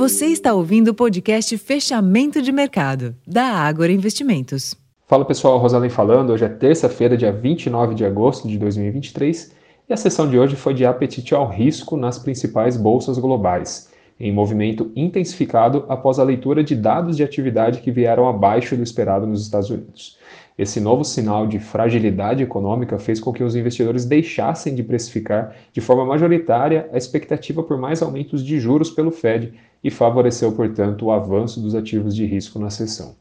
Você está ouvindo o podcast Fechamento de Mercado, da Ágora Investimentos. Fala pessoal, Rosalém falando. Hoje é terça-feira, dia 29 de agosto de 2023, e a sessão de hoje foi de apetite ao risco nas principais bolsas globais, em movimento intensificado após a leitura de dados de atividade que vieram abaixo do esperado nos Estados Unidos. Esse novo sinal de fragilidade econômica fez com que os investidores deixassem de precificar de forma majoritária a expectativa por mais aumentos de juros pelo Fed e favoreceu, portanto, o avanço dos ativos de risco na sessão.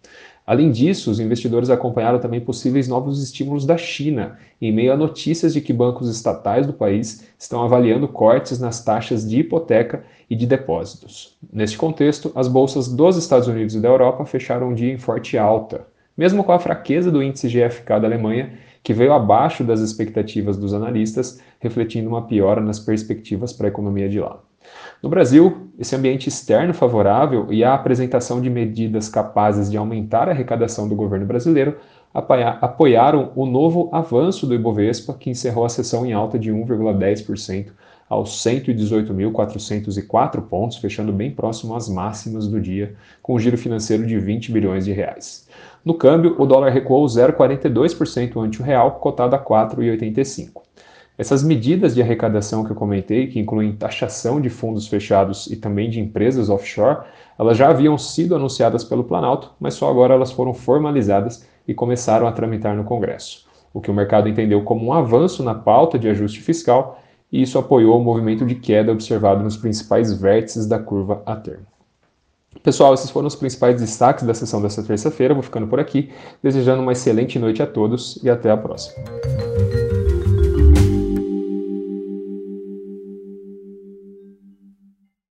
Além disso, os investidores acompanharam também possíveis novos estímulos da China, em meio a notícias de que bancos estatais do país estão avaliando cortes nas taxas de hipoteca e de depósitos. Neste contexto, as bolsas dos Estados Unidos e da Europa fecharam um dia em forte alta mesmo com a fraqueza do índice GFK da Alemanha, que veio abaixo das expectativas dos analistas, refletindo uma piora nas perspectivas para a economia de lá. No Brasil, esse ambiente externo favorável e a apresentação de medidas capazes de aumentar a arrecadação do governo brasileiro apoiaram o novo avanço do Ibovespa, que encerrou a sessão em alta de 1,10% aos 118.404 pontos, fechando bem próximo às máximas do dia, com um giro financeiro de 20 bilhões de reais. No câmbio, o dólar recuou 0,42% ante o real, cotado a 4,85. Essas medidas de arrecadação que eu comentei, que incluem taxação de fundos fechados e também de empresas offshore, elas já haviam sido anunciadas pelo Planalto, mas só agora elas foram formalizadas e começaram a tramitar no Congresso, o que o mercado entendeu como um avanço na pauta de ajuste fiscal e isso apoiou o movimento de queda observado nos principais vértices da curva a termo. Pessoal, esses foram os principais destaques da sessão dessa terça-feira. Vou ficando por aqui, desejando uma excelente noite a todos e até a próxima.